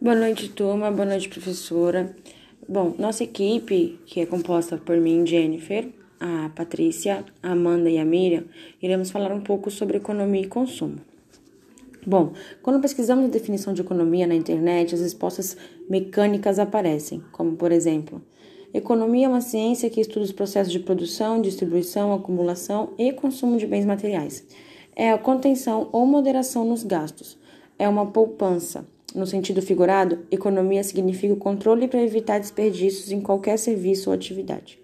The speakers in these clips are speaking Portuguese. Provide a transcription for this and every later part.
Boa noite, turma. Boa noite, professora. Bom, nossa equipe, que é composta por mim, Jennifer, a Patrícia, a Amanda e a Miriam, iremos falar um pouco sobre economia e consumo. Bom, quando pesquisamos a definição de economia na internet, as respostas mecânicas aparecem, como por exemplo, economia é uma ciência que estuda os processos de produção, distribuição, acumulação e consumo de bens materiais. É a contenção ou moderação nos gastos. É uma poupança no sentido figurado, economia significa o controle para evitar desperdícios em qualquer serviço ou atividade.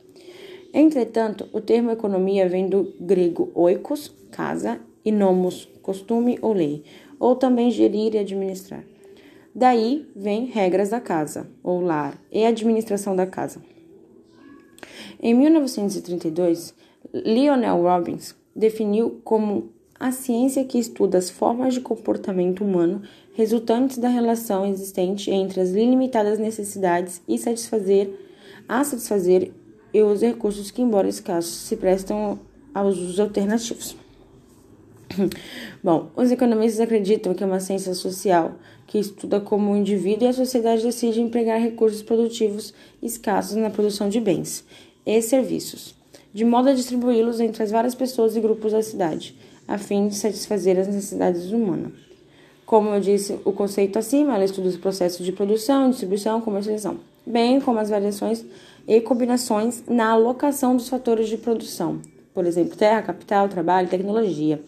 Entretanto, o termo economia vem do grego oikos, casa, e nomos, costume ou lei, ou também gerir e administrar. Daí vem regras da casa, ou lar, e administração da casa. Em 1932, Lionel Robbins definiu como a ciência que estuda as formas de comportamento humano resultantes da relação existente entre as limitadas necessidades e satisfazer a satisfazer e os recursos que, embora escassos, se prestam aos usos alternativos. Bom, os economistas acreditam que é uma ciência social que estuda como o indivíduo e a sociedade decidem empregar recursos produtivos escassos na produção de bens e serviços, de modo a distribuí-los entre as várias pessoas e grupos da cidade, a fim de satisfazer as necessidades humanas. Como eu disse, o conceito acima, ela estuda os processos de produção, distribuição, comercialização, bem como as variações e combinações na alocação dos fatores de produção, por exemplo, terra, capital, trabalho, tecnologia,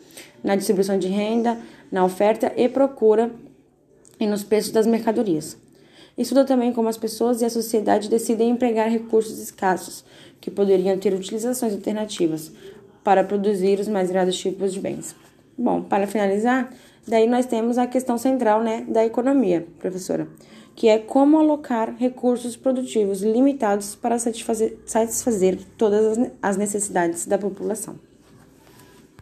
na distribuição de renda, na oferta e procura e nos preços das mercadorias. Estuda também como as pessoas e a sociedade decidem empregar recursos escassos, que poderiam ter utilizações alternativas, para produzir os mais variados tipos de bens. Bom, para finalizar, daí nós temos a questão central né, da economia, professora, que é como alocar recursos produtivos limitados para satisfazer, satisfazer todas as necessidades da população.